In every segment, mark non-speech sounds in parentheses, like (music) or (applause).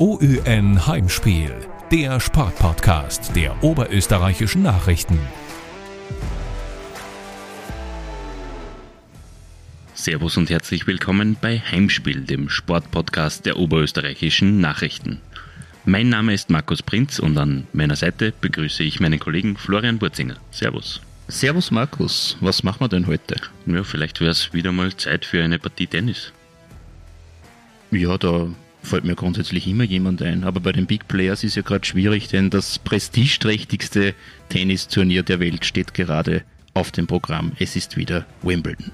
OÜN Heimspiel, der Sportpodcast der oberösterreichischen Nachrichten. Servus und herzlich willkommen bei Heimspiel, dem Sportpodcast der oberösterreichischen Nachrichten. Mein Name ist Markus Prinz und an meiner Seite begrüße ich meinen Kollegen Florian Burzinger. Servus. Servus Markus, was machen wir denn heute? Ja, vielleicht wäre es wieder mal Zeit für eine Partie Tennis. Ja, da fällt mir grundsätzlich immer jemand ein. Aber bei den Big Players ist ja gerade schwierig, denn das prestigeträchtigste Tennisturnier der Welt steht gerade auf dem Programm. Es ist wieder Wimbledon.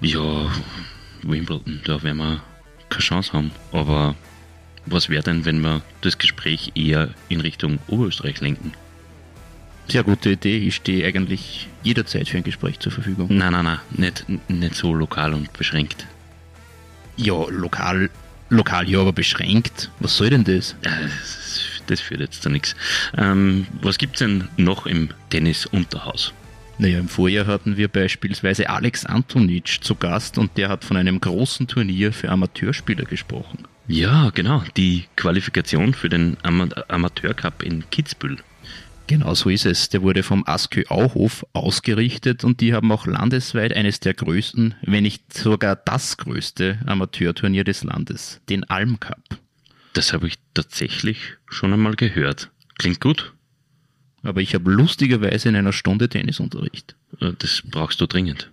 Ja, Wimbledon, da werden wir keine Chance haben. Aber was wäre denn, wenn wir das Gespräch eher in Richtung Oberösterreich lenken? Sehr gute Idee. Ich stehe eigentlich jederzeit für ein Gespräch zur Verfügung. Nein, nein, nein, nicht, nicht so lokal und beschränkt. Ja, lokal, lokal ja, aber beschränkt. Was soll denn das? Ja, das, führt jetzt zu nichts. Ähm, was gibt's denn noch im Tennis-Unterhaus? Naja, im Vorjahr hatten wir beispielsweise Alex Antonic zu Gast und der hat von einem großen Turnier für Amateurspieler gesprochen. Ja, genau, die Qualifikation für den Ama Amateurcup in Kitzbühel. Genau so ist es. Der wurde vom Askö Auhof ausgerichtet und die haben auch landesweit eines der größten, wenn nicht sogar das größte Amateurturnier des Landes, den Alm Cup. Das habe ich tatsächlich schon einmal gehört. Klingt gut. Aber ich habe lustigerweise in einer Stunde Tennisunterricht. Äh, das brauchst du dringend.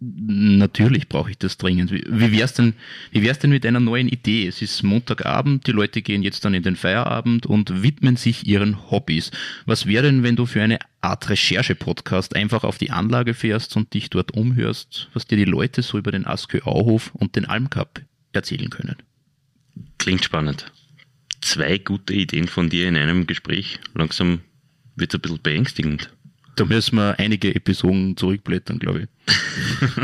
Natürlich brauche ich das dringend. Wie, wär's denn, wie wär's denn mit einer neuen Idee? Es ist Montagabend, die Leute gehen jetzt dann in den Feierabend und widmen sich ihren Hobbys. Was wäre denn, wenn du für eine Art Recherche-Podcast einfach auf die Anlage fährst und dich dort umhörst, was dir die Leute so über den Askö Auhof und den Almcup erzählen können? Klingt spannend. Zwei gute Ideen von dir in einem Gespräch. Langsam wird es ein bisschen beängstigend. Da müssen wir einige Episoden zurückblättern, glaube ich.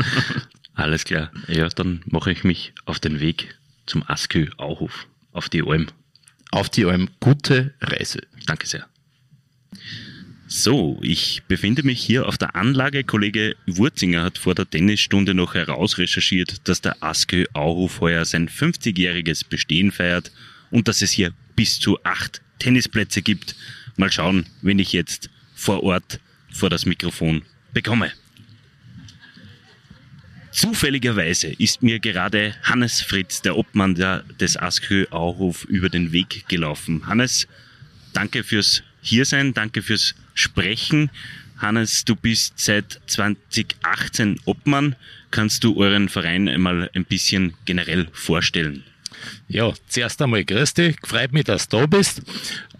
(laughs) Alles klar. Ja, dann mache ich mich auf den Weg zum Askö Auhof, auf die Alm. Auf die Alm. Gute Reise. Danke sehr. So, ich befinde mich hier auf der Anlage. Kollege Wurzinger hat vor der Tennisstunde noch herausrecherchiert, dass der Askö Auhof heuer sein 50-jähriges Bestehen feiert und dass es hier bis zu acht Tennisplätze gibt. Mal schauen, wenn ich jetzt vor Ort vor das Mikrofon bekomme. Zufälligerweise ist mir gerade Hannes Fritz, der Obmann der, des Askö Auhof, über den Weg gelaufen. Hannes, danke fürs Hiersein, danke fürs Sprechen. Hannes, du bist seit 2018 Obmann. Kannst du euren Verein einmal ein bisschen generell vorstellen? Ja, zuerst einmal grüß dich. Freut mich, dass du da bist.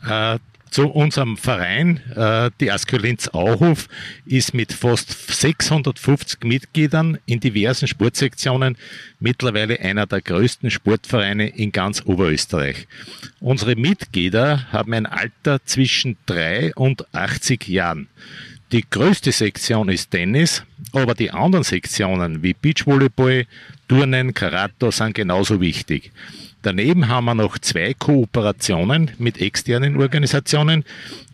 Äh, zu unserem Verein, äh, die Askölinz Auhof, ist mit fast 650 Mitgliedern in diversen Sportsektionen mittlerweile einer der größten Sportvereine in ganz Oberösterreich. Unsere Mitglieder haben ein Alter zwischen 3 und 80 Jahren. Die größte Sektion ist Tennis, aber die anderen Sektionen wie Beachvolleyball, Turnen, Karate sind genauso wichtig. Daneben haben wir noch zwei Kooperationen mit externen Organisationen,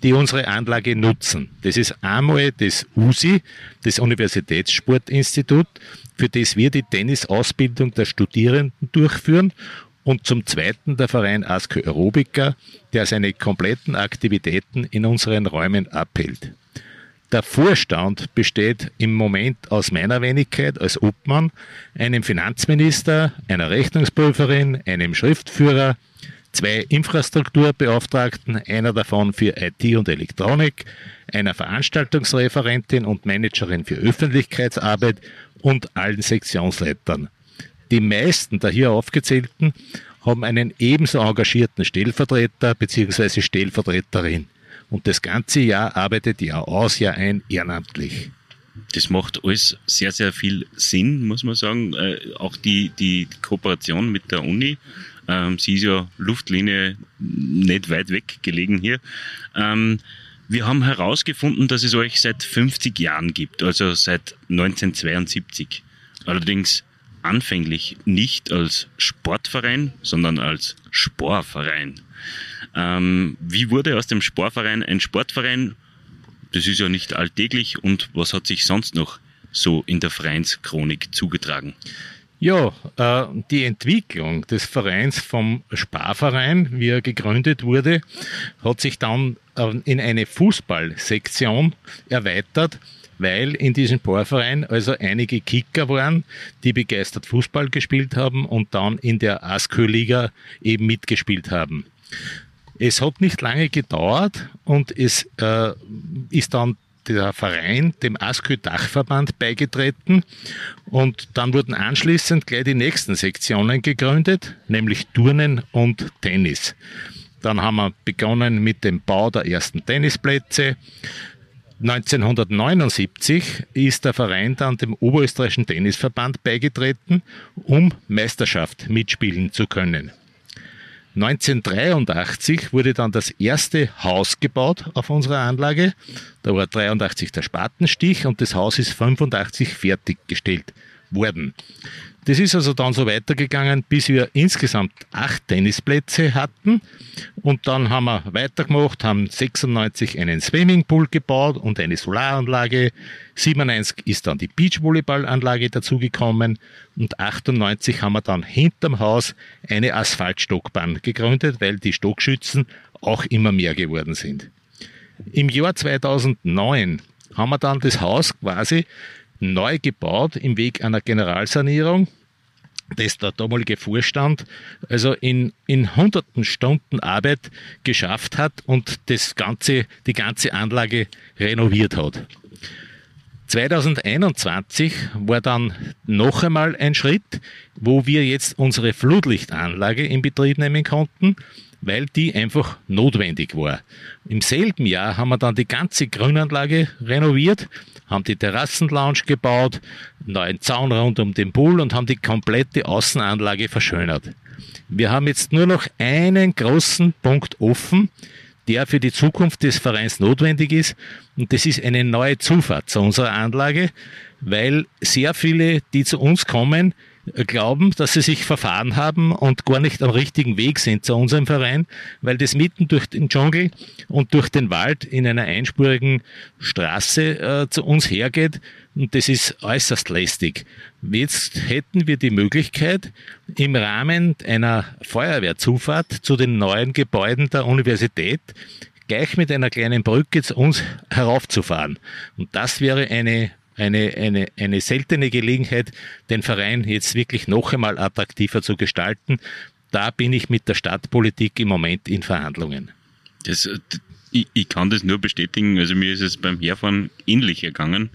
die unsere Anlage nutzen. Das ist einmal das USI, das Universitätssportinstitut, für das wir die Tennisausbildung der Studierenden durchführen und zum zweiten der Verein Asko Aerobica, der seine kompletten Aktivitäten in unseren Räumen abhält. Der Vorstand besteht im Moment aus meiner Wenigkeit als Obmann, einem Finanzminister, einer Rechnungsprüferin, einem Schriftführer, zwei Infrastrukturbeauftragten, einer davon für IT und Elektronik, einer Veranstaltungsreferentin und Managerin für Öffentlichkeitsarbeit und allen Sektionsleitern. Die meisten der hier aufgezählten haben einen ebenso engagierten Stellvertreter bzw. Stellvertreterin. Und das ganze Jahr arbeitet Jahr aus, Jahr ein ehrenamtlich. Das macht alles sehr, sehr viel Sinn, muss man sagen. Äh, auch die, die Kooperation mit der Uni. Ähm, sie ist ja Luftlinie nicht weit weg gelegen hier. Ähm, wir haben herausgefunden, dass es euch seit 50 Jahren gibt, also seit 1972. Allerdings anfänglich nicht als Sportverein, sondern als Sportverein. Ähm, wie wurde aus dem Sportverein ein Sportverein? Das ist ja nicht alltäglich und was hat sich sonst noch so in der Vereinschronik zugetragen? Ja, äh, die Entwicklung des Vereins vom Sparverein, wie er gegründet wurde, hat sich dann äh, in eine Fußballsektion erweitert, weil in diesem Sportverein also einige Kicker waren, die begeistert Fußball gespielt haben und dann in der ASKÖ-Liga eben mitgespielt haben. Es hat nicht lange gedauert und es äh, ist dann der Verein dem ASKÖ-Dachverband beigetreten und dann wurden anschließend gleich die nächsten Sektionen gegründet, nämlich Turnen und Tennis. Dann haben wir begonnen mit dem Bau der ersten Tennisplätze. 1979 ist der Verein dann dem Oberösterreichischen Tennisverband beigetreten, um Meisterschaft mitspielen zu können. 1983 wurde dann das erste Haus gebaut auf unserer Anlage. Da war 83 der Spatenstich und das Haus ist 85 fertiggestellt worden. Das ist also dann so weitergegangen, bis wir insgesamt acht Tennisplätze hatten. Und dann haben wir weitergemacht, haben 96 einen Swimmingpool gebaut und eine Solaranlage. 97 ist dann die Beachvolleyballanlage dazugekommen. Und 98 haben wir dann hinterm Haus eine Asphaltstockbahn gegründet, weil die Stockschützen auch immer mehr geworden sind. Im Jahr 2009 haben wir dann das Haus quasi neu gebaut im Weg einer Generalsanierung, das der damalige Vorstand also in, in hunderten Stunden Arbeit geschafft hat und das ganze, die ganze Anlage renoviert hat. 2021 war dann noch einmal ein Schritt, wo wir jetzt unsere Flutlichtanlage in Betrieb nehmen konnten, weil die einfach notwendig war. Im selben Jahr haben wir dann die ganze Grünanlage renoviert haben die Terrassenlounge gebaut, einen neuen Zaun rund um den Pool und haben die komplette Außenanlage verschönert. Wir haben jetzt nur noch einen großen Punkt offen, der für die Zukunft des Vereins notwendig ist. Und das ist eine neue Zufahrt zu unserer Anlage, weil sehr viele, die zu uns kommen, glauben, dass sie sich verfahren haben und gar nicht am richtigen Weg sind zu unserem Verein, weil das mitten durch den Dschungel und durch den Wald in einer einspurigen Straße äh, zu uns hergeht und das ist äußerst lästig. Jetzt hätten wir die Möglichkeit, im Rahmen einer Feuerwehrzufahrt zu den neuen Gebäuden der Universität gleich mit einer kleinen Brücke zu uns heraufzufahren. Und das wäre eine eine, eine, eine seltene Gelegenheit, den Verein jetzt wirklich noch einmal attraktiver zu gestalten. Da bin ich mit der Stadtpolitik im Moment in Verhandlungen. Das, ich, ich, kann das nur bestätigen. Also mir ist es beim Herfahren ähnlich ergangen.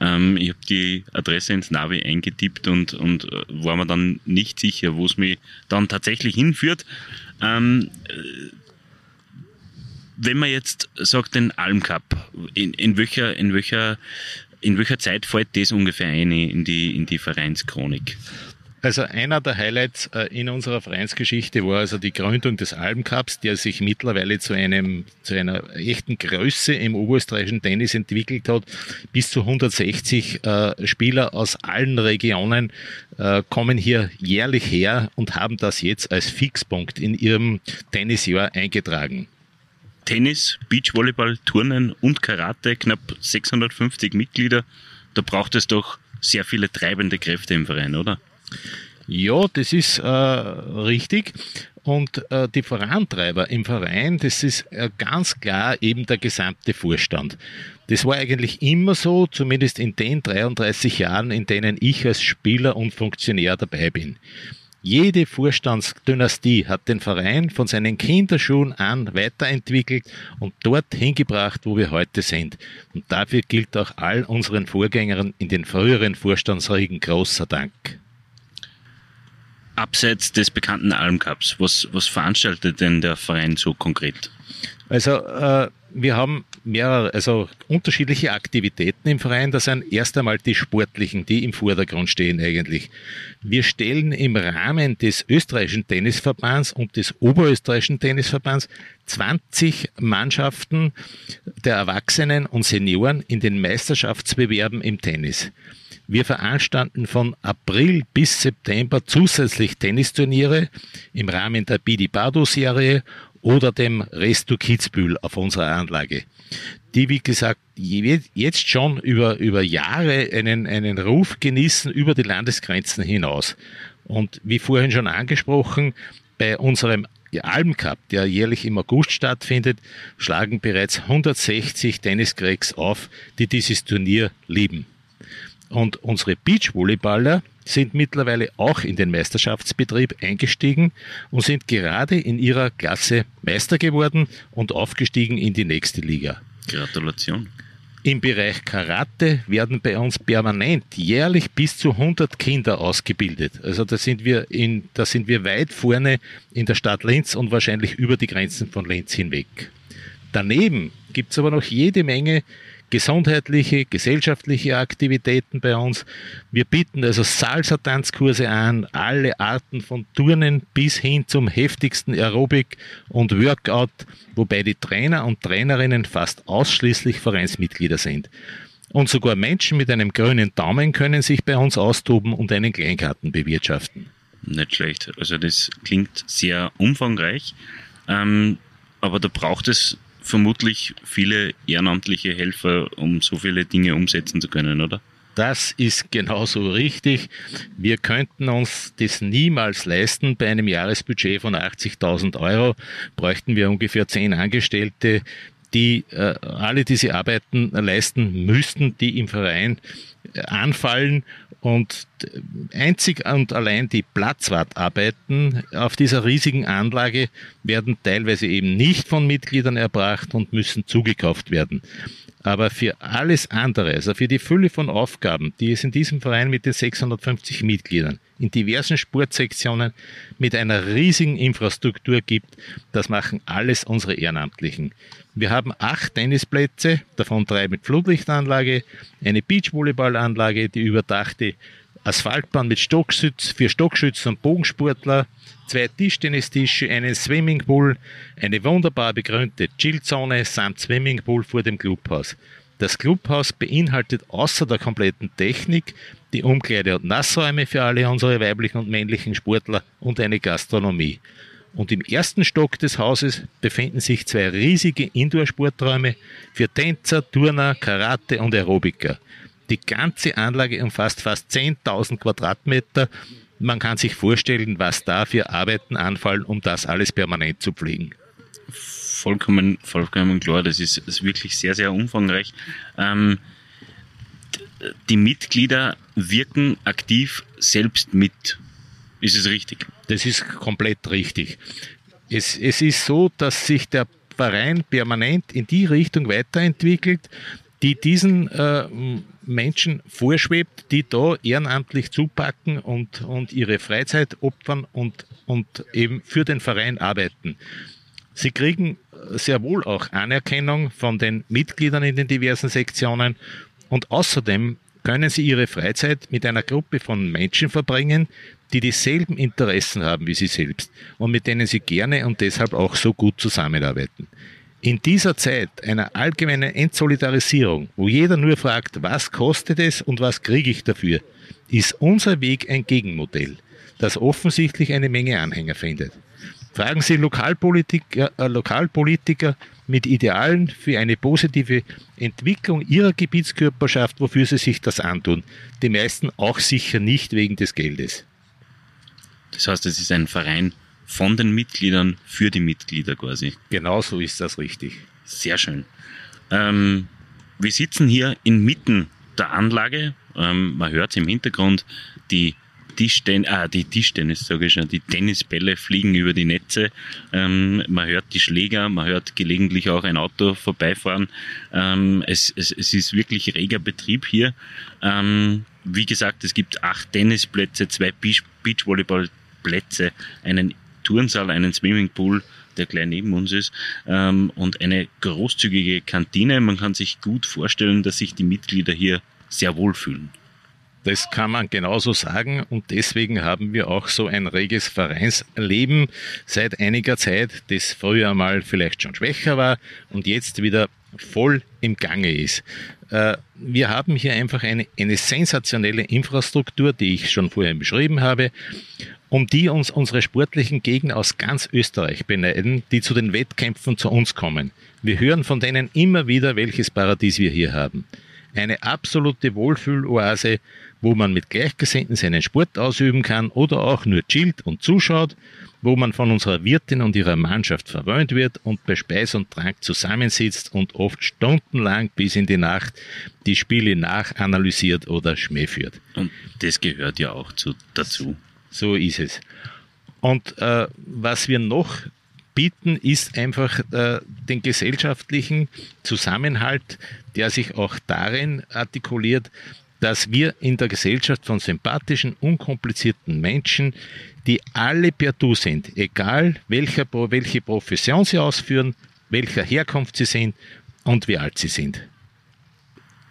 Ähm, ich habe die Adresse ins Navi eingetippt und, und äh, war mir dann nicht sicher, wo es mich dann tatsächlich hinführt. Ähm, äh, wenn man jetzt sagt, den Alm Cup, in, in welcher, in welcher in welcher Zeit fällt das ungefähr ein in die, in die Vereinschronik? Also einer der Highlights äh, in unserer Vereinsgeschichte war also die Gründung des Albencups, der sich mittlerweile zu einem, zu einer echten Größe im oberösterreichischen Tennis entwickelt hat. Bis zu 160 äh, Spieler aus allen Regionen äh, kommen hier jährlich her und haben das jetzt als Fixpunkt in ihrem Tennisjahr eingetragen. Tennis, Beachvolleyball, Turnen und Karate, knapp 650 Mitglieder. Da braucht es doch sehr viele treibende Kräfte im Verein, oder? Ja, das ist äh, richtig. Und äh, die Vorantreiber im Verein, das ist äh, ganz klar eben der gesamte Vorstand. Das war eigentlich immer so, zumindest in den 33 Jahren, in denen ich als Spieler und Funktionär dabei bin. Jede Vorstandsdynastie hat den Verein von seinen Kinderschuhen an weiterentwickelt und dort hingebracht, wo wir heute sind. Und dafür gilt auch all unseren Vorgängern in den früheren Vorstandsriegen großer Dank. Abseits des bekannten Alm Cups, was, was veranstaltet denn der Verein so konkret? Also äh, wir haben mehrere, also unterschiedliche Aktivitäten im Verein. Das sind erst einmal die sportlichen, die im Vordergrund stehen eigentlich. Wir stellen im Rahmen des österreichischen Tennisverbands und des oberösterreichischen Tennisverbands 20 Mannschaften der Erwachsenen und Senioren in den Meisterschaftsbewerben im Tennis. Wir veranstalten von April bis September zusätzlich Tennisturniere im Rahmen der Bidi Bado Serie oder dem Resto Kitzbühel auf unserer Anlage, die, wie gesagt, jetzt schon über, über Jahre einen, einen Ruf genießen über die Landesgrenzen hinaus. Und wie vorhin schon angesprochen, bei unserem Almcup, der jährlich im August stattfindet, schlagen bereits 160 Tenniscracks auf, die dieses Turnier lieben. Und unsere Beachvolleyballer sind mittlerweile auch in den Meisterschaftsbetrieb eingestiegen und sind gerade in ihrer Klasse Meister geworden und aufgestiegen in die nächste Liga. Gratulation. Im Bereich Karate werden bei uns permanent jährlich bis zu 100 Kinder ausgebildet. Also da sind wir in, da sind wir weit vorne in der Stadt Linz und wahrscheinlich über die Grenzen von Linz hinweg. Daneben gibt es aber noch jede Menge gesundheitliche, gesellschaftliche Aktivitäten bei uns. Wir bieten also Salsa-Tanzkurse an, alle Arten von Turnen bis hin zum heftigsten Aerobic und Workout, wobei die Trainer und Trainerinnen fast ausschließlich Vereinsmitglieder sind. Und sogar Menschen mit einem grünen Daumen können sich bei uns austoben und einen Kleingarten bewirtschaften. Nicht schlecht. Also das klingt sehr umfangreich. Ähm, aber da braucht es vermutlich viele ehrenamtliche Helfer, um so viele Dinge umsetzen zu können, oder? Das ist genauso richtig. Wir könnten uns das niemals leisten. Bei einem Jahresbudget von 80.000 Euro bräuchten wir ungefähr zehn Angestellte, die äh, alle diese Arbeiten leisten müssten, die im Verein äh, anfallen und einzig und allein die Platzwartarbeiten auf dieser riesigen Anlage werden teilweise eben nicht von Mitgliedern erbracht und müssen zugekauft werden. Aber für alles andere, also für die Fülle von Aufgaben, die es in diesem Verein mit den 650 Mitgliedern in diversen Sportsektionen mit einer riesigen Infrastruktur gibt, das machen alles unsere Ehrenamtlichen. Wir haben acht Tennisplätze, davon drei mit Flutlichtanlage, eine Beachvolleyballanlage, die überdachte Asphaltbahn mit Stockschütz für Stockschützen und Bogensportler, zwei Tischtennistische, einen Swimmingpool, eine wunderbar begrünte Chillzone samt Swimmingpool vor dem Clubhaus. Das Clubhaus beinhaltet außer der kompletten Technik die Umkleide- und Nassräume für alle unsere weiblichen und männlichen Sportler und eine Gastronomie. Und im ersten Stock des Hauses befinden sich zwei riesige Indoor-Sporträume für Tänzer, Turner, Karate und Aerobiker. Die ganze Anlage umfasst fast 10.000 Quadratmeter. Man kann sich vorstellen, was da für Arbeiten anfallen, um das alles permanent zu pflegen. Vollkommen, vollkommen klar, das ist, ist wirklich sehr, sehr umfangreich. Ähm, die Mitglieder wirken aktiv selbst mit. Ist es richtig? Das ist komplett richtig. Es, es ist so, dass sich der Verein permanent in die Richtung weiterentwickelt, die diesen äh, Menschen vorschwebt, die da ehrenamtlich zupacken und, und ihre Freizeit opfern und, und eben für den Verein arbeiten. Sie kriegen sehr wohl auch Anerkennung von den Mitgliedern in den diversen Sektionen und außerdem können sie ihre Freizeit mit einer Gruppe von Menschen verbringen, die dieselben Interessen haben wie sie selbst und mit denen sie gerne und deshalb auch so gut zusammenarbeiten. In dieser Zeit einer allgemeinen Entsolidarisierung, wo jeder nur fragt, was kostet es und was kriege ich dafür, ist unser Weg ein Gegenmodell, das offensichtlich eine Menge Anhänger findet. Fragen Sie Lokalpolitiker, äh, Lokalpolitiker mit Idealen für eine positive Entwicklung ihrer Gebietskörperschaft, wofür sie sich das antun. Die meisten auch sicher nicht wegen des Geldes. Das heißt, es ist ein Verein von den Mitgliedern für die Mitglieder quasi. Genau so ist das richtig. Sehr schön. Ähm, wir sitzen hier inmitten der Anlage. Ähm, man hört im Hintergrund die Tischtennis, ah, die Tischtennis, sage ich schon, die Tennisbälle fliegen über die Netze. Ähm, man hört die Schläger, man hört gelegentlich auch ein Auto vorbeifahren. Ähm, es, es, es ist wirklich reger Betrieb hier. Ähm, wie gesagt, es gibt acht Tennisplätze, zwei Beach Beachvolleyballplätze, einen Turnsaal, einen Swimmingpool, der gleich neben uns ist, ähm, und eine großzügige Kantine. Man kann sich gut vorstellen, dass sich die Mitglieder hier sehr wohlfühlen. Das kann man genauso sagen und deswegen haben wir auch so ein reges Vereinsleben seit einiger Zeit, das früher mal vielleicht schon schwächer war und jetzt wieder voll im Gange ist. Äh, wir haben hier einfach eine, eine sensationelle Infrastruktur, die ich schon vorher beschrieben habe um die uns unsere sportlichen Gegner aus ganz Österreich beneiden, die zu den Wettkämpfen zu uns kommen. Wir hören von denen immer wieder, welches Paradies wir hier haben. Eine absolute Wohlfühloase, wo man mit Gleichgesinnten seinen Sport ausüben kann oder auch nur chillt und zuschaut, wo man von unserer Wirtin und ihrer Mannschaft verwöhnt wird und bei Speis und Trank zusammensitzt und oft stundenlang bis in die Nacht die Spiele nachanalysiert oder Schmäh führt. Und das gehört ja auch zu, dazu. So ist es. Und äh, was wir noch bieten, ist einfach äh, den gesellschaftlichen Zusammenhalt, der sich auch darin artikuliert, dass wir in der Gesellschaft von sympathischen, unkomplizierten Menschen, die alle per Du sind, egal welcher, welche Profession sie ausführen, welcher Herkunft sie sind und wie alt sie sind.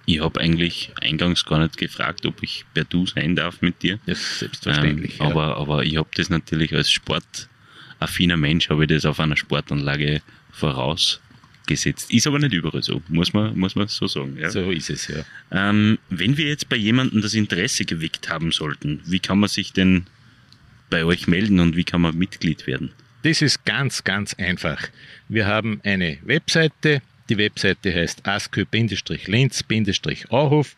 Ich habe eigentlich eingangs gar nicht gefragt, ob ich per Du sein darf mit dir. Das ist selbstverständlich. Ähm, aber, ja. aber ich habe das natürlich als sportaffiner Mensch, habe ich das auf einer Sportanlage voraus gesetzt. Ist aber nicht überall so, muss man, muss man so sagen. Ja. So ist es, ja. Ähm, wenn wir jetzt bei jemandem das Interesse geweckt haben sollten, wie kann man sich denn bei euch melden und wie kann man Mitglied werden? Das ist ganz, ganz einfach. Wir haben eine Webseite. Die Webseite heißt askö-linz-auhof.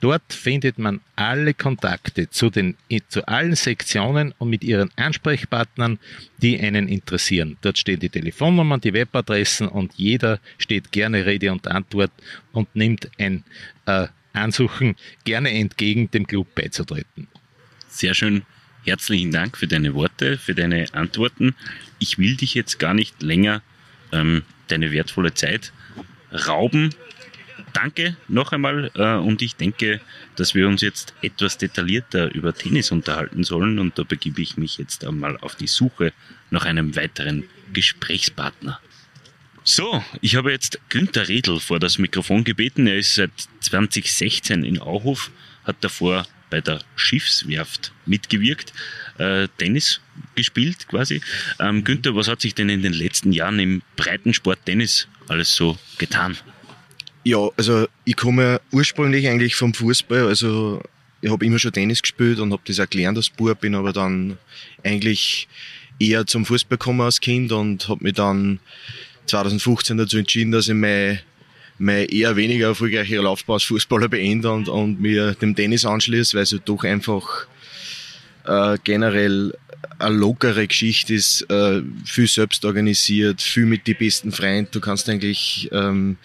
Dort findet man alle Kontakte zu, den, zu allen Sektionen und mit ihren Ansprechpartnern, die einen interessieren. Dort stehen die Telefonnummern, die Webadressen und jeder steht gerne Rede und Antwort und nimmt ein äh, Ansuchen gerne entgegen, dem Club beizutreten. Sehr schön. Herzlichen Dank für deine Worte, für deine Antworten. Ich will dich jetzt gar nicht länger ähm, deine wertvolle Zeit rauben danke noch einmal äh, und ich denke, dass wir uns jetzt etwas detaillierter über Tennis unterhalten sollen und da begebe ich mich jetzt einmal auf die Suche nach einem weiteren Gesprächspartner. So, ich habe jetzt Günther Redl vor das Mikrofon gebeten. Er ist seit 2016 in Auhof, hat davor bei der Schiffswerft mitgewirkt, äh, Tennis gespielt quasi. Ähm, Günther, was hat sich denn in den letzten Jahren im Breitensport Tennis alles so getan? Ja, also ich komme ursprünglich eigentlich vom Fußball, also ich habe immer schon Tennis gespielt und habe das auch gelernt als Bub, bin aber dann eigentlich eher zum Fußball gekommen als Kind und habe mich dann 2015 dazu entschieden, dass ich meine, meine eher weniger erfolgreiche Laufbahn als Fußballer beende und, und mir dem Tennis anschließe, weil es halt doch einfach äh, generell eine lockere Geschichte ist, äh, viel selbst organisiert, viel mit den besten Freunden. Du kannst eigentlich ähm,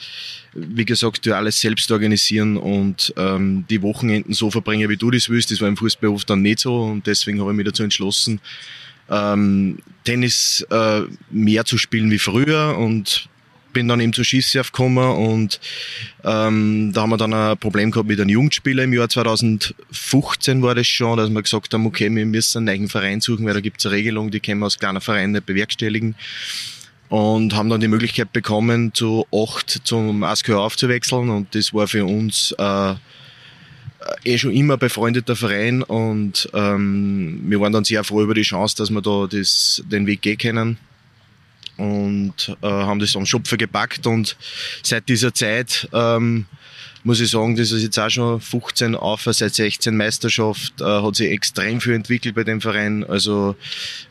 wie gesagt, du alles selbst organisieren und ähm, die Wochenenden so verbringen, wie du das willst. Das war im Fußball dann nicht so und deswegen habe ich mich dazu entschlossen, ähm, Tennis äh, mehr zu spielen wie früher und bin dann eben zur Schießsurf gekommen und ähm, da haben wir dann ein Problem gehabt mit einem Jugendspieler im Jahr 2015 war das schon, dass wir gesagt haben, okay, wir müssen einen neuen Verein suchen, weil da gibt es eine Regelung, die können wir als kleiner Verein nicht bewerkstelligen. Und haben dann die Möglichkeit bekommen, zu acht zum ASKÖ aufzuwechseln und das war für uns äh, eh schon immer befreundeter Verein und ähm, wir waren dann sehr froh über die Chance, dass wir da das, den Weg gehen können und äh, haben das am Schopfer gepackt und seit dieser Zeit ähm, muss ich sagen, das ist jetzt auch schon 15 auf, seit 16 Meisterschaft, äh, hat sich extrem viel entwickelt bei dem Verein. Also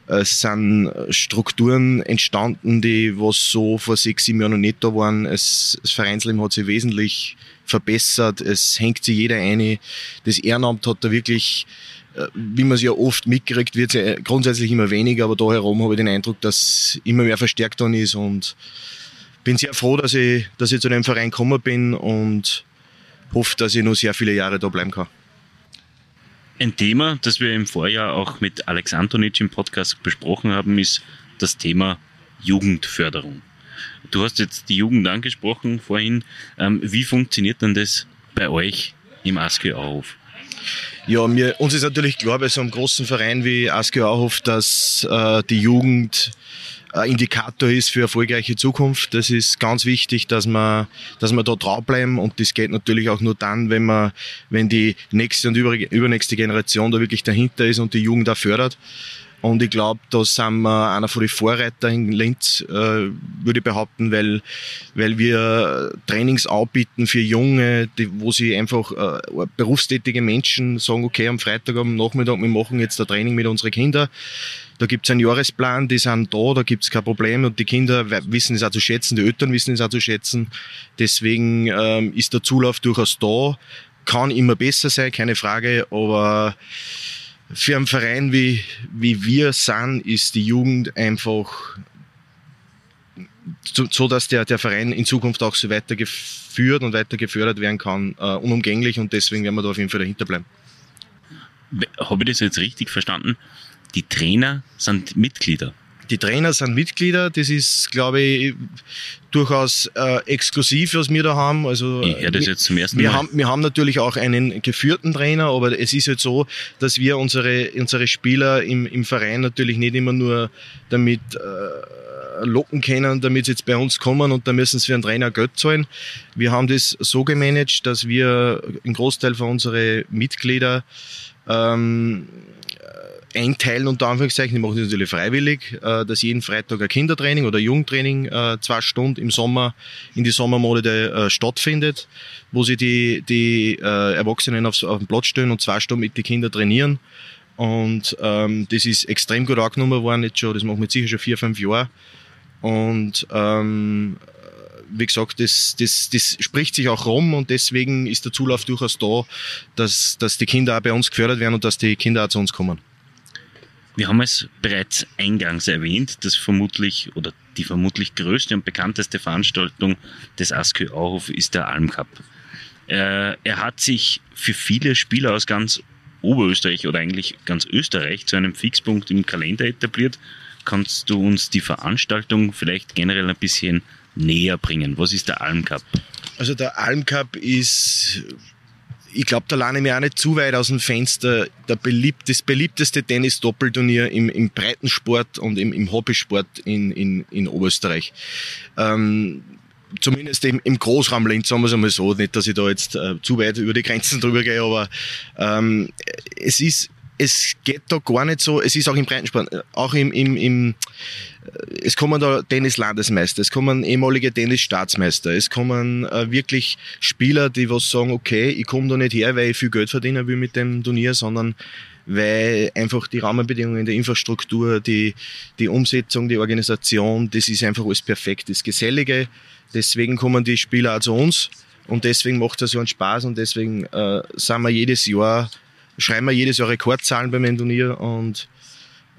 es sind Strukturen entstanden, die was so vor sechs, sieben Jahren noch nicht da waren. Es, das Vereinsleben hat sich wesentlich verbessert. Es hängt sich jeder ein. Das Ehrenamt hat da wirklich äh, wie man es ja oft mitkriegt, wird es ja grundsätzlich immer weniger, aber da herum habe ich den Eindruck, dass immer mehr verstärkt dann ist und bin sehr froh, dass ich, dass ich zu dem Verein gekommen bin und hoffe, dass ich noch sehr viele Jahre da bleiben kann. Ein Thema, das wir im Vorjahr auch mit Alex Antonic im Podcast besprochen haben, ist das Thema Jugendförderung. Du hast jetzt die Jugend angesprochen vorhin. Ähm, wie funktioniert denn das bei euch im ASKE Auhof? Ja, mir, uns ist natürlich klar bei so einem großen Verein wie ASKE Auhof, dass äh, die Jugend Indikator ist für erfolgreiche Zukunft. Das ist ganz wichtig, dass man, dass man da draufbleiben und das geht natürlich auch nur dann, wenn man, wenn die nächste und übernächste Generation da wirklich dahinter ist und die Jugend da fördert. Und ich glaube, da sind wir einer von den Vorreiter in Linz, äh, würde ich behaupten, weil, weil wir Trainings anbieten für Junge, die, wo sie einfach äh, berufstätige Menschen sagen, okay, am Freitag am Nachmittag, wir machen jetzt ein Training mit unseren Kindern. Da gibt's einen Jahresplan, die sind da, da gibt's kein Problem und die Kinder wissen es auch zu schätzen, die Eltern wissen es auch zu schätzen. Deswegen ähm, ist der Zulauf durchaus da. Kann immer besser sein, keine Frage, aber für einen Verein wie, wie wir sind, ist die Jugend einfach so, dass der, der Verein in Zukunft auch so weitergeführt und weiter gefördert werden kann, äh, unumgänglich und deswegen werden wir da auf jeden Fall dahinter bleiben. Habe ich das jetzt richtig verstanden? Die Trainer sind Mitglieder. Die Trainer sind Mitglieder, das ist, glaube ich, durchaus äh, exklusiv, was wir da haben. Also, ich höre das jetzt zum ersten wir Mal. Haben, wir haben natürlich auch einen geführten Trainer, aber es ist jetzt so, dass wir unsere, unsere Spieler im, im Verein natürlich nicht immer nur damit äh, locken können, damit sie jetzt bei uns kommen und da müssen sie für einen Trainer Geld zahlen. Wir haben das so gemanagt, dass wir einen Großteil von unseren Mitglieder ähm, einteilen, unter Anführungszeichen, die machen das natürlich freiwillig, äh, dass jeden Freitag ein Kindertraining oder Jugendtraining äh, zwei Stunden im Sommer in die Sommermonate äh, stattfindet, wo sie die, die Erwachsenen aufs, auf den Platz stellen und zwei Stunden mit den Kindern trainieren. Und ähm, das ist extrem gut angenommen worden jetzt schon, das machen wir sicher schon vier, fünf Jahre. Und ähm, wie gesagt, das, das, das spricht sich auch rum und deswegen ist der Zulauf durchaus da, dass, dass die Kinder auch bei uns gefördert werden und dass die Kinder auch zu uns kommen. Wir haben es bereits eingangs erwähnt, dass vermutlich oder die vermutlich größte und bekannteste Veranstaltung des ASKÖ Auhof ist der Alm Cup. Äh, er hat sich für viele Spieler aus ganz Oberösterreich oder eigentlich ganz Österreich zu einem Fixpunkt im Kalender etabliert. Kannst du uns die Veranstaltung vielleicht generell ein bisschen näher bringen? Was ist der Alm Cup? Also der Alm Cup ist ich glaube, da lerne ich mir auch nicht zu weit aus dem Fenster. Der beliebt, das beliebteste Tennis-Doppelturnier im, im Breitensport und im, im Hobbysport in, in, in Oberösterreich. Ähm, zumindest im, im Großraum Linz, sagen wir es einmal so. Nicht, dass ich da jetzt äh, zu weit über die Grenzen drüber gehe, aber ähm, es ist, es geht da gar nicht so, es ist auch im Breitensport, äh, auch im, im, im es kommen da Tennis-Landesmeister, es kommen ehemalige Tennis-Staatsmeister, es kommen äh, wirklich Spieler, die was sagen, okay, ich komme da nicht her, weil ich viel Geld verdienen will mit dem Turnier, sondern weil einfach die Rahmenbedingungen, die Infrastruktur, die, die Umsetzung, die Organisation, das ist einfach alles perfekt, das Gesellige. Deswegen kommen die Spieler auch zu uns und deswegen macht es so einen Spaß und deswegen äh, sind wir jedes Jahr, schreiben wir jedes Jahr Rekordzahlen beim Turnier und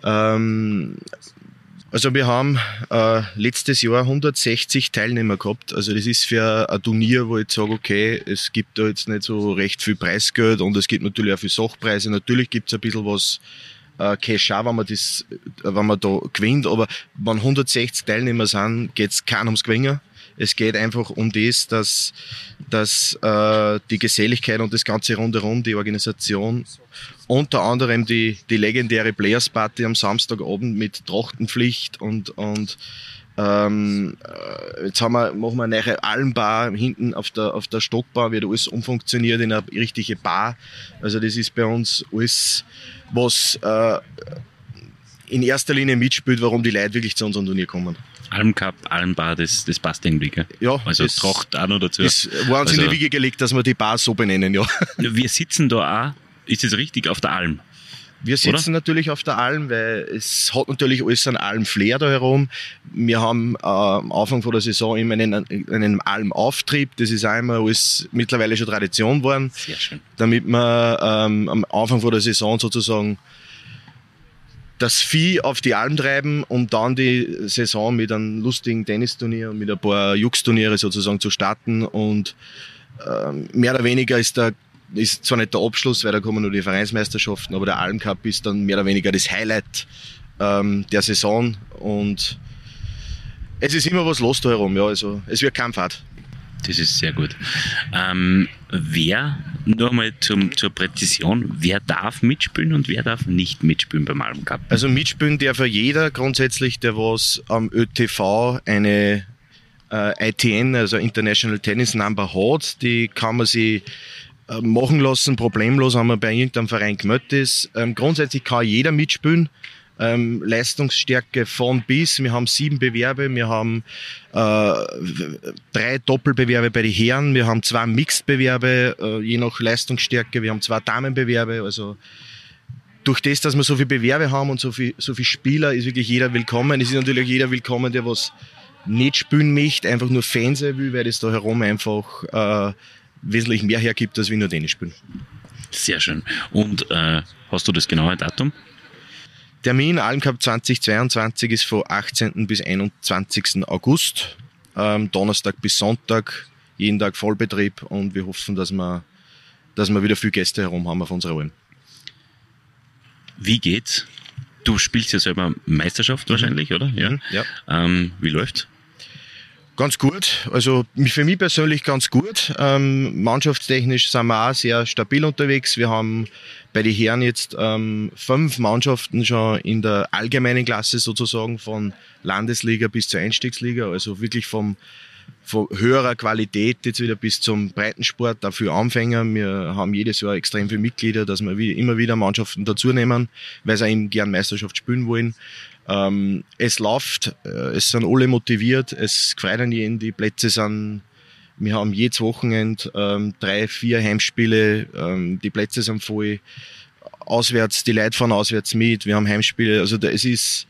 ähm, also wir haben äh, letztes Jahr 160 Teilnehmer gehabt. Also das ist für ein Turnier, wo ich sage, okay, es gibt da jetzt nicht so recht viel Preisgeld und es gibt natürlich auch viel Sachpreise. Natürlich gibt es ein bisschen was äh, Cash auch, wenn man das, wenn man da gewinnt, aber wenn 160 Teilnehmer sind, geht es kein ums Gewinnen. Es geht einfach um das, dass, dass äh, die Geselligkeit und das ganze rundherum, die Organisation unter anderem die, die legendäre Players Party am Samstagabend mit Trachtenpflicht und, und ähm, äh, jetzt haben wir, machen wir eine neue Almbar hinten auf der, auf der Stockbar, wird alles umfunktioniert in eine richtige Bar. Also das ist bei uns alles, was äh, in erster Linie mitspielt, warum die Leute wirklich zu unserem Turnier kommen. Alm Cup, Almbar, das, das passt irgendwie, gell? Ja. Also das, Tracht auch noch dazu. Das war uns in Also- die Wiege gelegt, dass wir die Bar so benennen, ja. Wir sitzen da auch, ist es richtig, auf der Alm. Wir sitzen natürlich auf der Alm, weil es hat natürlich alles einen Alm-Flair da herum. Wir haben äh, am Anfang von der Saison immer einen, einen Alm-Auftrieb. Das ist immer alles mittlerweile schon Tradition geworden, Sehr schön. damit wir ähm, am Anfang von der Saison sozusagen das Vieh auf die Alm treiben, um dann die Saison mit einem lustigen Tennisturnier und mit ein paar Jux-Turniere sozusagen zu starten. Und ähm, mehr oder weniger ist der ist zwar nicht der Abschluss, weil da kommen nur die Vereinsmeisterschaften, aber der Alm Cup ist dann mehr oder weniger das Highlight ähm, der Saison und es ist immer was los da herum, ja, also es wird Kampfhart. Das ist sehr gut. Ähm, wer, nur mal zum, zur Präzision, wer darf mitspielen und wer darf nicht mitspielen beim Alm Cup? Also mitspielen darf ja jeder grundsätzlich, der was am ÖTV eine äh, ITN, also International Tennis Number hat, die kann man sich äh, machen lassen, problemlos, wenn man bei irgendeinem Verein gemeldet ist. Ähm, grundsätzlich kann jeder mitspielen. Ähm, Leistungsstärke von bis. Wir haben sieben Bewerbe, wir haben äh, drei Doppelbewerbe bei den Herren, wir haben zwei Mixed-Bewerbe, äh, je nach Leistungsstärke, wir haben zwei Damenbewerbe, also durch das, dass wir so viele Bewerbe haben und so viele so viel Spieler, ist wirklich jeder willkommen. Es ist natürlich jeder willkommen, der was nicht spielen möchte, einfach nur Fans sein will, weil das da herum einfach äh, wesentlich mehr hergibt, als wir nur Tennis spielen. Sehr schön. Und äh, hast du das genaue Datum? Termin Alm Cup 2022 ist von 18. bis 21. August. Ähm, Donnerstag bis Sonntag, jeden Tag Vollbetrieb und wir hoffen, dass wir, dass wir wieder viele Gäste herum haben auf unserer Alm. Wie geht's? Du spielst ja selber Meisterschaft wahrscheinlich, oder? Ja. Mhm, ja. Ähm, wie läuft's? Ganz gut. Also für mich persönlich ganz gut. Ähm, mannschaftstechnisch sind wir auch sehr stabil unterwegs. Wir haben bei den Herren jetzt ähm, fünf Mannschaften schon in der allgemeinen Klasse sozusagen von Landesliga bis zur Einstiegsliga. Also wirklich vom von höherer Qualität jetzt wieder bis zum Breitensport, dafür Anfänger. Wir haben jedes Jahr extrem viele Mitglieder, dass wir immer wieder Mannschaften dazu nehmen, weil sie eben gern Meisterschaft spielen wollen. Ähm, es läuft, äh, es sind alle motiviert, es gefreut an jeden, die Plätze sind, wir haben jedes Wochenende ähm, drei, vier Heimspiele, ähm, die Plätze sind voll, auswärts, die Leute fahren auswärts mit, wir haben Heimspiele, also es ist,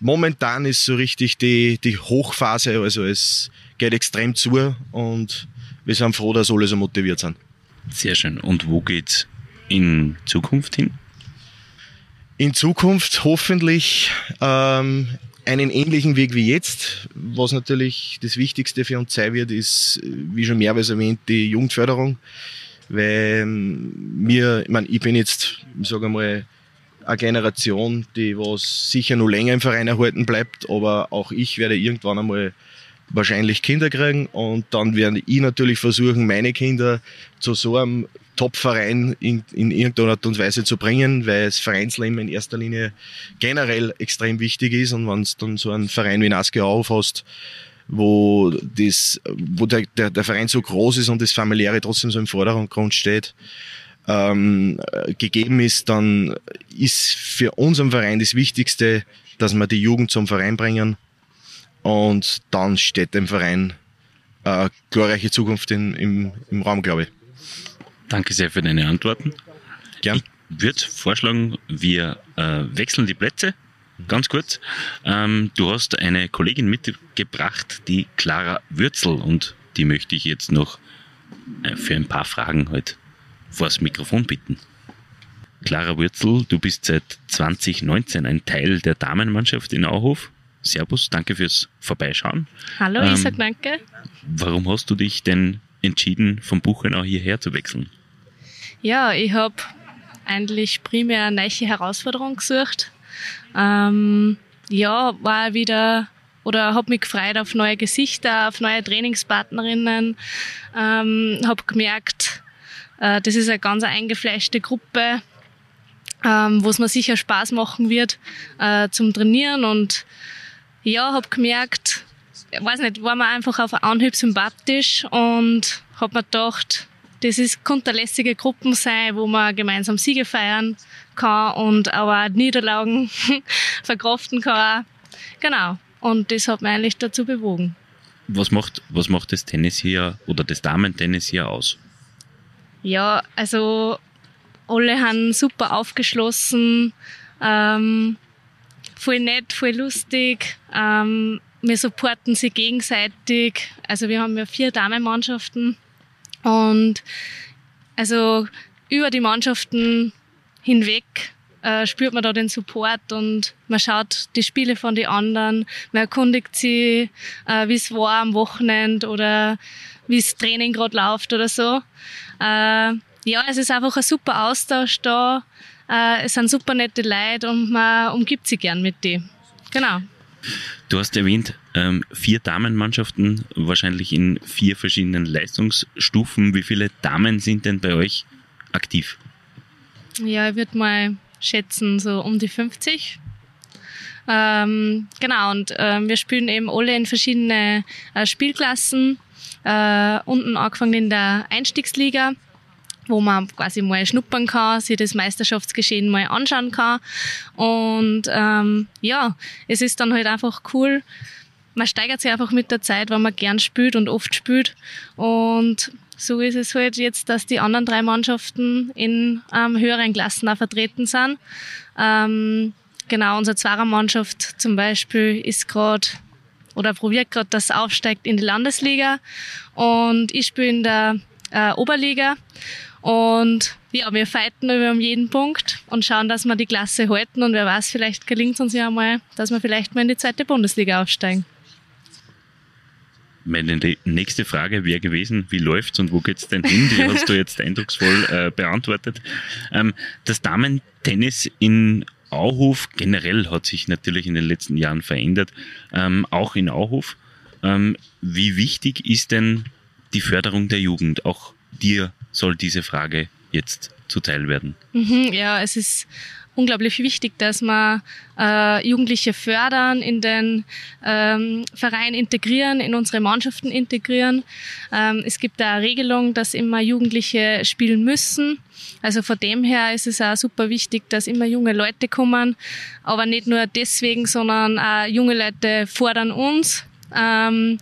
momentan ist so richtig die, die Hochphase, also es geht extrem zu und wir sind froh, dass alle so motiviert sind. Sehr schön. Und wo geht's in Zukunft hin? in Zukunft hoffentlich ähm, einen ähnlichen Weg wie jetzt. Was natürlich das Wichtigste für uns sein wird, ist, wie schon mehrmals erwähnt, die Jugendförderung. Weil mir, ich, mein, ich bin jetzt, ich sage mal, eine Generation, die was sicher noch länger im Verein erhalten bleibt, aber auch ich werde irgendwann einmal wahrscheinlich Kinder kriegen und dann werde ich natürlich versuchen, meine Kinder zu so einem Top-Verein in, in irgendeiner Art und Weise zu bringen, weil das Vereinsleben in erster Linie generell extrem wichtig ist und wenn du dann so einen Verein wie Naske aufhast, wo das, wo der, der, der Verein so groß ist und das Familiäre trotzdem so im Vordergrund steht, ähm, gegeben ist, dann ist für unseren Verein das Wichtigste, dass wir die Jugend zum Verein bringen und dann steht dem Verein eine glorreiche Zukunft in, im, im Raum, glaube ich. Danke sehr für deine Antworten. Gern. Ich würde vorschlagen, wir äh, wechseln die Plätze. Ganz kurz. Ähm, du hast eine Kollegin mitgebracht, die Clara Würzel, und die möchte ich jetzt noch äh, für ein paar Fragen heute halt vors Mikrofon bitten. Clara Würzel, du bist seit 2019 ein Teil der Damenmannschaft in Auhof. Servus, danke fürs Vorbeischauen. Hallo, ich sag danke. Warum hast du dich denn entschieden, von Buchenau hierher zu wechseln? Ja, ich habe eigentlich primär eine neue Herausforderung gesucht. Ähm, ja, war wieder oder habe mich gefreut auf neue Gesichter, auf neue Trainingspartnerinnen. Ähm, habe gemerkt, äh, das ist eine ganz eingefleischte Gruppe, ähm, wo es mir sicher Spaß machen wird äh, zum Trainieren und ja, habe gemerkt, ich weiß nicht, war mir einfach auf Anhieb sympathisch und habe mir gedacht, das ist, könnte eine lässige Gruppen sein, wo man gemeinsam Siege feiern kann und auch Niederlagen (laughs) verkraften kann. Genau. Und das hat mich eigentlich dazu bewogen. Was macht, was macht das Tennis hier oder das Damen-Tennis hier aus? Ja, also alle haben super aufgeschlossen, ähm, voll nett, voll lustig. Ähm, wir supporten sie gegenseitig. Also wir haben ja vier Damenmannschaften und also über die Mannschaften hinweg äh, spürt man da den Support und man schaut die Spiele von den anderen, man erkundigt sie, äh, wie es war am Wochenende oder wie das Training gerade läuft oder so. Äh, ja, es ist einfach ein super Austausch da. Äh, es sind super nette Leute und man umgibt sich gern mit denen. Genau. Du hast erwähnt, ähm, vier Damenmannschaften, wahrscheinlich in vier verschiedenen Leistungsstufen. Wie viele Damen sind denn bei euch aktiv? Ja, ich würde mal schätzen, so um die 50. Ähm, genau, und äh, wir spielen eben alle in verschiedene äh, Spielklassen. Äh, unten angefangen in der Einstiegsliga, wo man quasi mal schnuppern kann, sich das Meisterschaftsgeschehen mal anschauen kann. Und ähm, ja, es ist dann halt einfach cool. Man steigert sich einfach mit der Zeit, wenn man gern spielt und oft spielt. Und so ist es halt jetzt, dass die anderen drei Mannschaften in ähm, höheren Klassen auch vertreten sind. Ähm, genau, unsere Zwarer-Mannschaft zum Beispiel ist gerade oder probiert gerade, dass aufsteigt in die Landesliga. Und ich spiele in der äh, Oberliga. Und ja, wir fighten über jeden Punkt und schauen, dass wir die Klasse halten. Und wer weiß, vielleicht gelingt es uns ja mal, dass wir vielleicht mal in die zweite Bundesliga aufsteigen. Meine nächste Frage wäre gewesen, wie läuft's und wo geht's denn hin? Die hast du jetzt eindrucksvoll äh, beantwortet. Ähm, das Damen-Tennis in Auhof generell hat sich natürlich in den letzten Jahren verändert, ähm, auch in Auhof. Ähm, wie wichtig ist denn die Förderung der Jugend? Auch dir soll diese Frage jetzt zuteil werden. Mhm, ja, es ist unglaublich wichtig, dass wir äh, Jugendliche fördern, in den ähm, Verein integrieren, in unsere Mannschaften integrieren. Ähm, es gibt da Regelung, dass immer Jugendliche spielen müssen. Also von dem her ist es auch super wichtig, dass immer junge Leute kommen. Aber nicht nur deswegen, sondern auch junge Leute fordern uns. Ähm,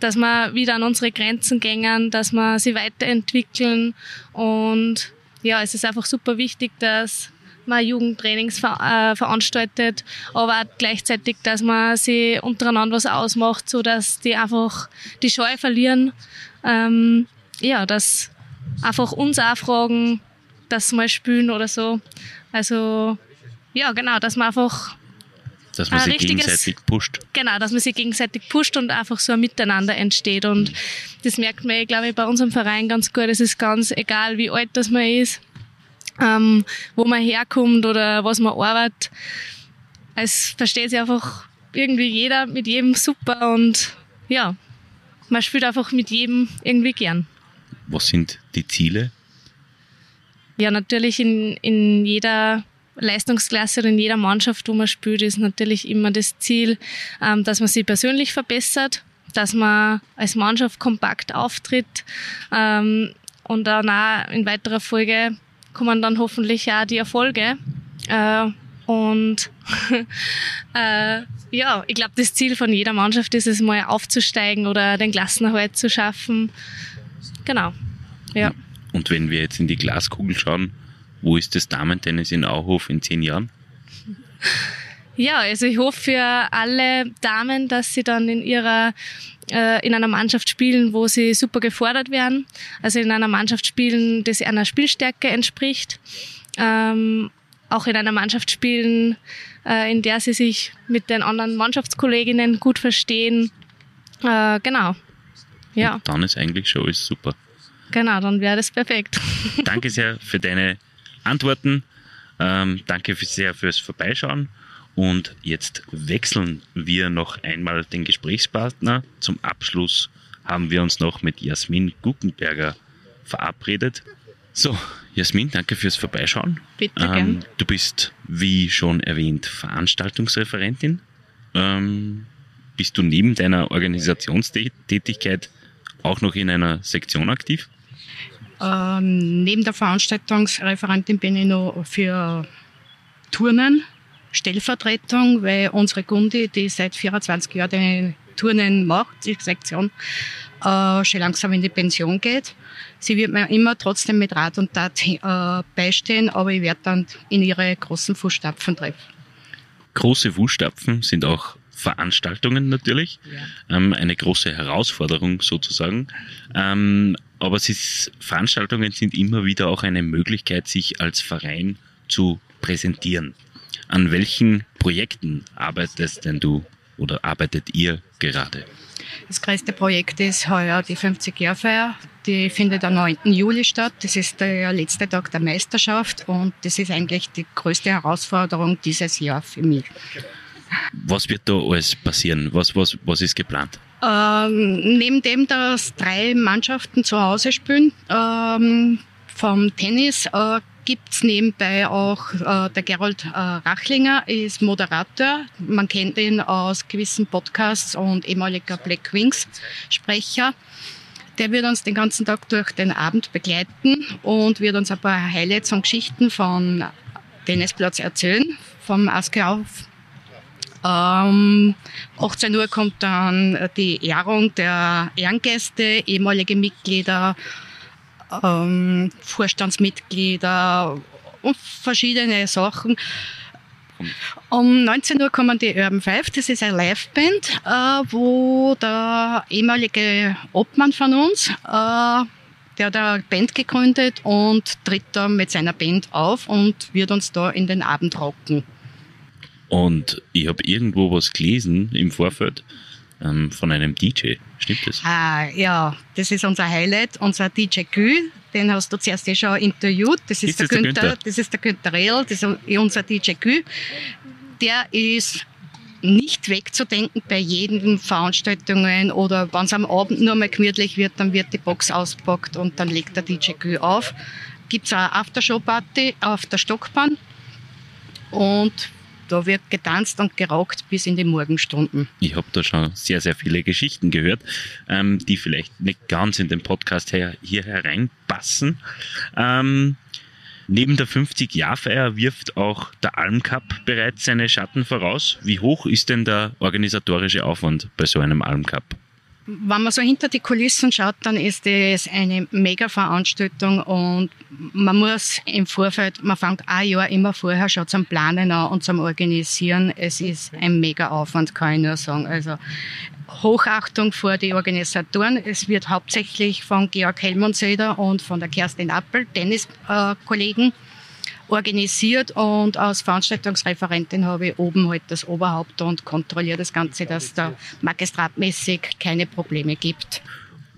dass wir wieder an unsere Grenzen gängen, dass wir sie weiterentwickeln und ja, es ist einfach super wichtig, dass man Jugendtrainings ver äh, veranstaltet, aber auch gleichzeitig, dass man sie untereinander was ausmacht, so dass die einfach die Scheu verlieren. Ähm, ja, dass einfach uns auch fragen, dass sie mal spielen oder so. Also ja, genau, dass man einfach dass man sich gegenseitig pusht. Genau, dass man sich gegenseitig pusht und einfach so ein Miteinander entsteht. Und das merkt man, glaube ich, bei unserem Verein ganz gut. Es ist ganz egal, wie alt das man ist ähm, wo man herkommt oder was man arbeitet. Es versteht sich einfach irgendwie jeder mit jedem super und ja, man spielt einfach mit jedem irgendwie gern. Was sind die Ziele? Ja, natürlich in, in jeder Leistungsklasse oder in jeder Mannschaft, wo man spielt, ist natürlich immer das Ziel, ähm, dass man sich persönlich verbessert, dass man als Mannschaft kompakt auftritt ähm, und dann auch in weiterer Folge kommen dann hoffentlich auch die Erfolge. Äh, und (laughs) äh, ja, ich glaube, das Ziel von jeder Mannschaft ist es mal aufzusteigen oder den Klassenerhalt zu schaffen. Genau. Ja. Und wenn wir jetzt in die Glaskugel schauen, wo ist das Damen-Tennis in Auhof in zehn Jahren? Ja, also ich hoffe für alle Damen, dass sie dann in ihrer in einer Mannschaft spielen, wo sie super gefordert werden. Also in einer Mannschaft spielen, das einer Spielstärke entspricht. Ähm, auch in einer Mannschaft spielen, äh, in der sie sich mit den anderen Mannschaftskolleginnen gut verstehen. Äh, genau. Ja. Und dann ist eigentlich schon alles super. Genau, dann wäre das perfekt. Danke sehr für deine Antworten. Ähm, danke sehr fürs Vorbeischauen. Und jetzt wechseln wir noch einmal den Gesprächspartner. Zum Abschluss haben wir uns noch mit Jasmin Guckenberger verabredet. So, Jasmin, danke fürs Vorbeischauen. Bitte ähm, gern. Du bist, wie schon erwähnt, Veranstaltungsreferentin. Ähm, bist du neben deiner Organisationstätigkeit auch noch in einer Sektion aktiv? Ähm, neben der Veranstaltungsreferentin bin ich noch für Turnen Stellvertretung, weil unsere Gundi, die seit 24 Jahren den Turnen macht, die Sektion, äh, schon langsam in die Pension geht. Sie wird mir immer trotzdem mit Rat und Tat äh, beistehen, aber ich werde dann in ihre großen Fußstapfen treffen. Große Fußstapfen sind auch Veranstaltungen natürlich, ja. ähm, eine große Herausforderung sozusagen. Ähm, aber ist, Veranstaltungen sind immer wieder auch eine Möglichkeit, sich als Verein zu präsentieren. An welchen Projekten arbeitest denn du oder arbeitet ihr gerade? Das größte Projekt ist heuer die 50-Jahr-Feier. Die findet am 9. Juli statt. Das ist der letzte Tag der Meisterschaft und das ist eigentlich die größte Herausforderung dieses Jahr für mich. Was wird da alles passieren? Was, was, was ist geplant? Ähm, neben dem, dass drei Mannschaften zu Hause spielen, ähm, vom Tennis äh, gibt's nebenbei auch äh, der Gerold äh, Rachlinger, ist Moderator. Man kennt ihn aus gewissen Podcasts und ehemaliger Black Wings Sprecher. Der wird uns den ganzen Tag durch den Abend begleiten und wird uns ein paar Highlights und Geschichten von Tennisplatz erzählen, vom Aske auf. Ähm, 18 Uhr kommt dann die Ehrung der Ehrengäste, ehemalige Mitglieder, ähm, Vorstandsmitglieder und verschiedene Sachen. Um 19 Uhr kommen die Urban Five, das ist eine Liveband, äh, wo der ehemalige Obmann von uns, äh, der hat eine Band gegründet und tritt da mit seiner Band auf und wird uns da in den Abend rocken. Und ich habe irgendwo was gelesen im Vorfeld ähm, von einem DJ. Stimmt das? Ah, ja, das ist unser Highlight, unser DJ Gül. Den hast du zuerst eh schon interviewt. Das ist, Ist der, das der Günther, Günther? das ist der Günther Rehl, das ist unser DJ Gül. Der ist nicht wegzudenken bei jeden Veranstaltungen oder wenn es am Abend nur mal gemütlich wird, dann wird die Box auspackt und dann legt der DJ Gül auf. Gibt's auch eine Aftershow-Party auf der Stockbahn und da wird getanzt und geraucht bis in die Morgenstunden. Ich habe da schon sehr, sehr viele Geschichten gehört, ähm, die vielleicht nicht ganz in den Podcast her, hier hereinpassen. Ähm, neben der 50-Jahr-Feier wirft auch der Alm Cup bereits seine Schatten voraus. Wie hoch ist denn der organisatorische Aufwand bei so einem Alm Cup? Wenn man so hinter die Kulissen schaut, dann ist es eine mega Veranstaltung und man muss im Vorfeld, man fängt ein Jahr immer vorher schon zum Planen an und zum Organisieren. Es ist ein mega Aufwand, kann ich nur sagen. Also Hochachtung vor die Organisatoren. Es wird hauptsächlich von Georg Helmundseder und von der Kerstin Appel, Tenniskollegen, organisiert und als Veranstaltungsreferentin habe ich oben halt das Oberhaupt und kontrolliere das Ganze, dass da magistratmäßig keine Probleme gibt.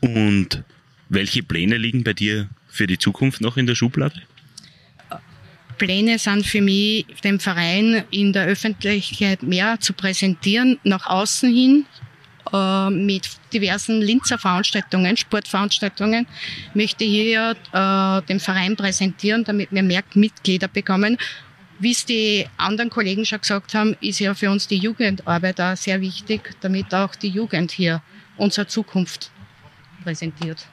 Und welche Pläne liegen bei dir für die Zukunft noch in der Schublade? Pläne sind für mich, den Verein in der Öffentlichkeit mehr zu präsentieren, nach außen hin, äh, mit diversen Linzer Veranstaltungen, Sportveranstaltungen, möchte hier äh, den Verein präsentieren, damit wir mehr Mitglieder bekommen. Wie es die anderen Kollegen schon gesagt haben, ist ja für uns die Jugendarbeit auch sehr wichtig, damit auch die Jugend hier unsere Zukunft präsentiert.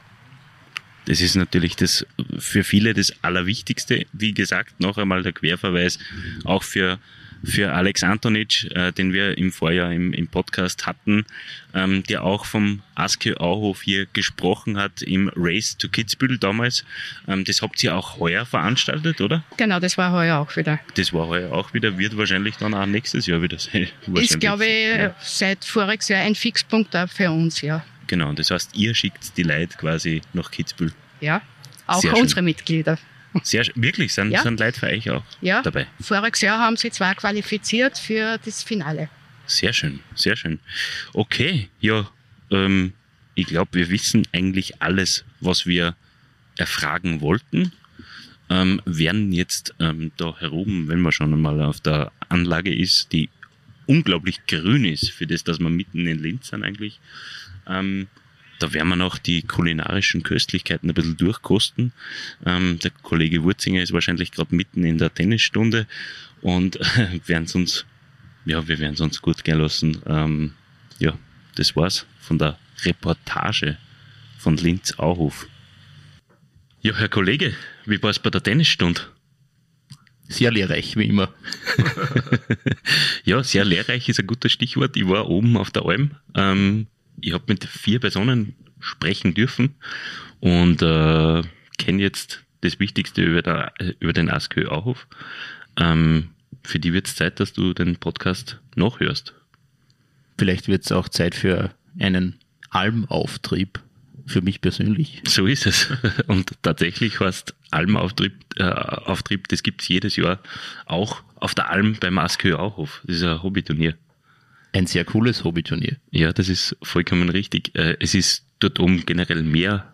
Das ist natürlich das für viele das Allerwichtigste. Wie gesagt, noch einmal der Querverweis auch für, für Alex Antonic, äh, den wir im Vorjahr im, im Podcast hatten, ähm, der auch vom Aske Auhof hier gesprochen hat im Race to Kitzbühel damals. Ähm, das habt ihr auch heuer veranstaltet, oder? Genau, das war heuer auch wieder. Das war heuer auch wieder, wird wahrscheinlich dann auch nächstes Jahr wieder sein. (laughs) Ist, glaube ich, Ja. seit voriges Jahr ein Fixpunkt auch für uns, ja. Genau, das heißt, ihr schickt die Leute quasi nach Kitzbühel. Ja, auch Sehr schön. unsere Mitglieder. Sehr, wirklich, sind, Ja. sind Leute für euch auch Ja, dabei. voriges Jahr haben sie zwei qualifiziert für das Finale. Sehr schön, sehr schön. Okay, ja, ähm, ich glaube, wir wissen eigentlich alles, was wir erfragen wollten. Ähm, werden jetzt ähm, da heroben, wenn man schon einmal auf der Anlage ist, die unglaublich grün ist, für das, dass wir mitten in Linz sind eigentlich, ähm, da werden wir noch die kulinarischen Köstlichkeiten ein bisschen durchkosten. Ähm, der Kollege Wurzinger ist wahrscheinlich gerade mitten in der Tennisstunde und (laughs) werden uns ja, wir werden es uns gut gehen lassen. Ähm, ja, das war's von der Reportage von Linz Auhof. Ja, Herr Kollege, wie war's bei der Tennisstunde? Sehr lehrreich, wie immer. (laughs) Ja, sehr lehrreich ist ein gutes Stichwort. Ich war oben auf der Alm. Ähm, ich habe mit vier Personen sprechen dürfen und äh, kenne jetzt das Wichtigste über, der, über den Askö Auhof. Ähm, für die wird es Zeit, dass du den Podcast nachhörst. Vielleicht wird es auch Zeit für einen Almauftrieb, für mich persönlich. So ist es. (laughs) Und tatsächlich heißt Almauftrieb, äh, Auftrieb, das gibt's jedes Jahr auch auf der Alm beim Askö Auhof. Das ist ein Hobbyturnier. Ein sehr cooles Hobbyturnier. Ja, das ist vollkommen richtig. Äh, Es ist dort oben generell mehr,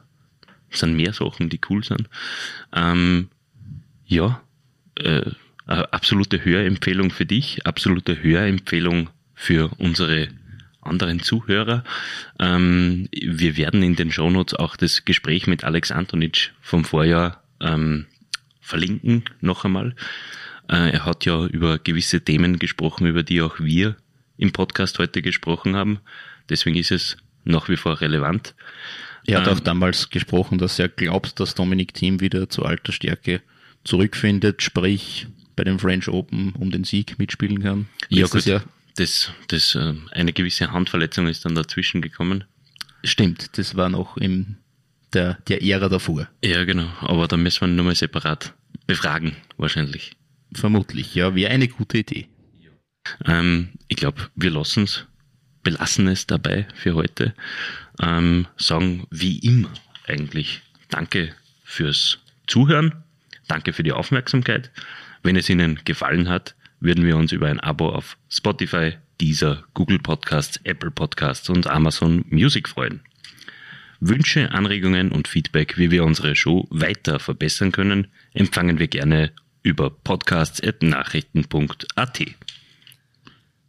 sind mehr Sachen, die cool sind. Ähm, ja, äh, absolute Hörempfehlung für dich, absolute Hörempfehlung für unsere anderen Zuhörer. Ähm, wir werden in den Shownotes auch das Gespräch mit Alex Antonic vom Vorjahr ähm, verlinken, noch einmal. Äh, er hat ja über gewisse Themen gesprochen, über die auch wir im Podcast heute gesprochen haben. Deswegen ist es nach wie vor relevant. Er hat Ähm, auch damals gesprochen, dass er glaubt, dass Dominik Thiem wieder zu alter Stärke zurückfindet, sprich bei den French Open um den Sieg mitspielen kann. Ja, gut. Jahr. Das, das, äh, eine gewisse Handverletzung ist dann dazwischen gekommen. Stimmt, das war noch in der, der Ära davor. Ja, genau. Aber da müssen wir nur mal separat befragen, wahrscheinlich. Vermutlich, ja, wäre eine gute Idee. Ähm, ich glaube, wir lassen es, belassen es dabei für heute. Ähm, sagen wie immer eigentlich Danke fürs Zuhören, danke für die Aufmerksamkeit. Wenn es Ihnen gefallen hat, würden wir uns über ein Abo auf Spotify, Deezer, Google Podcasts, Apple Podcasts und Amazon Music freuen. Wünsche, Anregungen und Feedback, wie wir unsere Show weiter verbessern können, empfangen wir gerne über podcasts.nachrichten.at.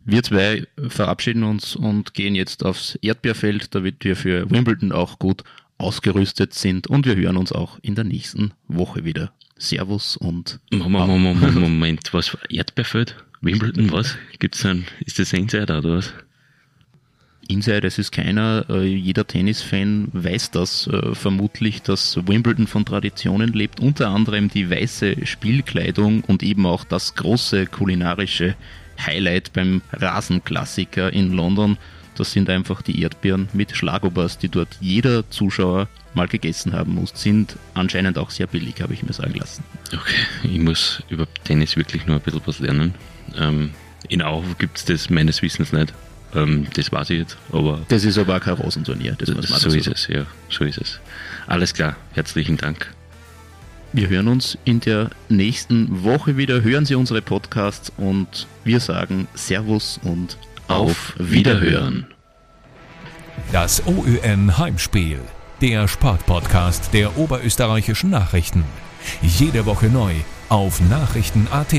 Wir zwei verabschieden uns und gehen jetzt aufs Erdbeerfeld, damit wir für Wimbledon auch gut ausgerüstet sind und wir hören uns auch in der nächsten Woche wieder. Servus und Moment, Moment, (laughs) Moment, was? Erdbeerfeld? Wimbledon, was? Gibt's dann, ist das ein Insider oder was? Inside, es ist keiner, äh, jeder Tennisfan weiß das äh, vermutlich, dass Wimbledon von Traditionen lebt, unter anderem die weiße Spielkleidung und eben auch das große kulinarische Highlight beim Rasenklassiker in London. Das sind einfach die Erdbeeren mit Schlagobers, die dort jeder Zuschauer mal gegessen haben muss. Sind anscheinend auch sehr billig, habe ich mir sagen lassen. Okay, ich muss über Tennis wirklich nur ein bisschen was lernen. Ähm, in Auhof gibt's das meines Wissens nicht. Ähm, das weiß ich jetzt, aber Das ist aber auch kein Rosenturnier. Das man so ist es, ja, so ist es. Alles klar, herzlichen Dank. Wir hören uns in der nächsten Woche wieder. Hören Sie unsere Podcasts und wir sagen Servus und auf Wiederhören. Das OÜN Heimspiel, der Sportpodcast der oberösterreichischen Nachrichten. Jede Woche neu auf Nachrichten.at